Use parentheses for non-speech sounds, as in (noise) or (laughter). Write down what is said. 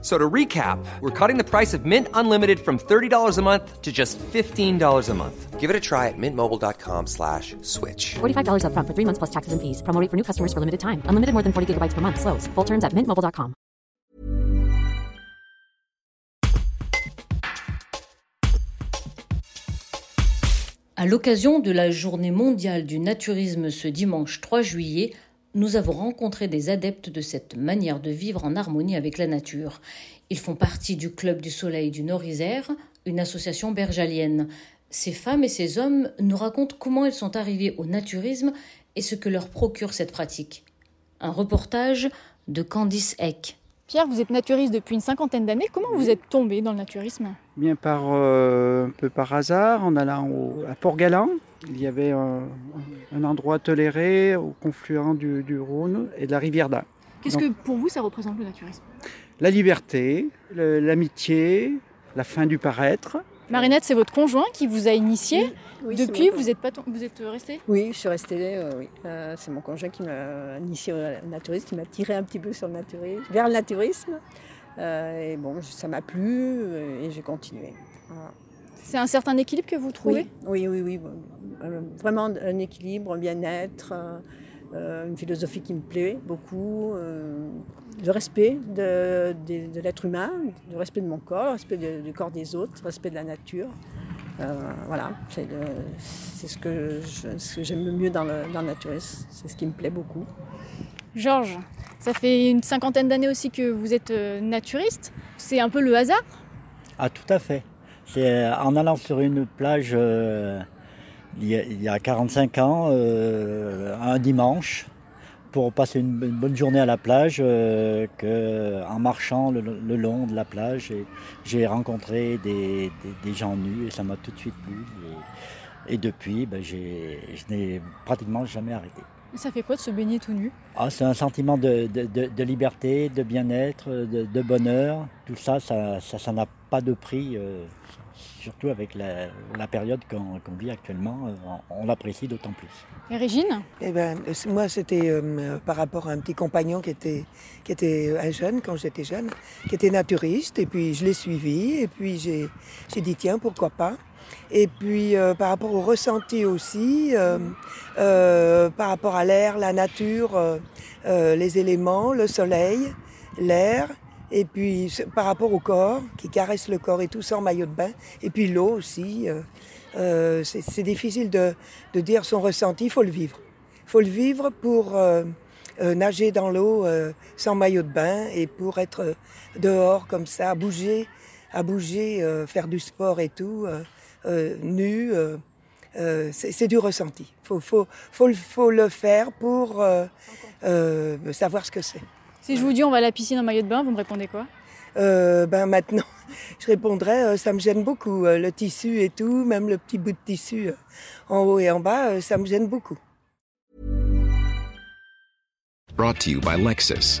So to recap, we're cutting the price of Mint Unlimited from $30 a month to just $15 a month. Give it a try at mintmobile.com slash switch. $45 upfront for three months plus taxes and fees. Promo rate for new customers for limited time. Unlimited more than 40 gigabytes per month. Slows. Full terms at mintmobile.com. À l'occasion de la journée mondiale du naturisme ce dimanche 3 juillet, nous avons rencontré des adeptes de cette manière de vivre en harmonie avec la nature. Ils font partie du Club du Soleil du Nord-Isère, une association bergalienne. Ces femmes et ces hommes nous racontent comment ils sont arrivés au naturisme et ce que leur procure cette pratique. Un reportage de Candice Eck. Pierre, vous êtes naturiste depuis une cinquantaine d'années. Comment vous êtes tombé dans le naturisme? Bien par euh, un peu par hasard, en allant au, à Port-Galant. Il y avait un, un endroit toléré au confluent du, du Rhône et de la rivière d'Ain. Qu'est-ce que pour vous ça représente le naturisme? La liberté, l'amitié, la fin du paraître. Marinette, c'est votre conjoint qui vous a initié. Oui, Depuis, vous êtes pas vous êtes resté Oui, je suis restée, euh, oui. Euh, c'est mon conjoint qui m'a initié au naturisme, qui m'a tiré un petit peu sur le naturisme, vers le naturisme. Euh, et bon, ça m'a plu et j'ai continué. Voilà. C'est un certain équilibre que vous trouvez? Oui, oui, oui. oui. Vraiment un équilibre, un bien-être, une philosophie qui me plaît beaucoup. euh, le respect de, de- de l'être humain, le respect de mon corps, le respect de- du corps des autres, le respect de la nature. Euh, voilà, c'est ce que je- ce que j'aime le mieux dans le, dans le naturisme. C'est ce qui me plaît beaucoup. Georges, ça fait une cinquantaine d'années aussi que vous êtes euh, naturiste. C'est un peu le hasard? Ah, tout à fait. C'est euh, en allant sur une plage euh, il, y a, il y a 45 ans, euh, un dimanche, pour passer une, bonne journée à la plage, euh, en marchant le, long de la plage, j'ai rencontré des, gens nus et ça m'a tout de suite plu. Et, depuis, ben, je n'ai pratiquement jamais arrêté. Ça fait quoi de se baigner tout nu? Ah, c'est un sentiment de, de- de- de liberté, de bien-être, de, de bonheur. Tout ça, ça ça- ça n'a pas de prix, euh, surtout avec la, la période qu'on vit actuellement. euh, on, on l'apprécie d'autant plus. Et Régine? Eh ben, moi, c'était euh, par rapport à un petit compagnon qui était, qui était un jeune, quand j'étais jeune, qui était naturiste. Et puis, je l'ai suivi. Et puis, j'ai dit, tiens, pourquoi pas? Et puis, euh, par rapport au ressenti aussi, euh, euh, par rapport à l'air, la nature, euh, euh, les éléments, le soleil, l'air. Et puis, par rapport au corps, qui caresse le corps et tout en maillot de bain. Et puis, l'eau aussi. euh, c'est difficile de, de dire son ressenti, il faut le vivre. Il faut le vivre pour nager dans l'eau sans maillot de bain et pour être dehors comme ça, à bouger, à bouger, faire du sport et tout, euh, euh, nu. euh, euh, c'est c'est du ressenti. Il faut, faut, faut, le- faut le faire pour euh, euh, savoir ce que c'est. Si je vous dis on va à la piscine en maillot de bain, vous me répondez quoi? Euh, ben maintenant, (laughs) je répondrais, euh, ça me gêne beaucoup. euh, le tissu et tout, même le petit bout de tissu euh, en haut et en bas, euh, ça me gêne beaucoup. Brought to you by Lexus.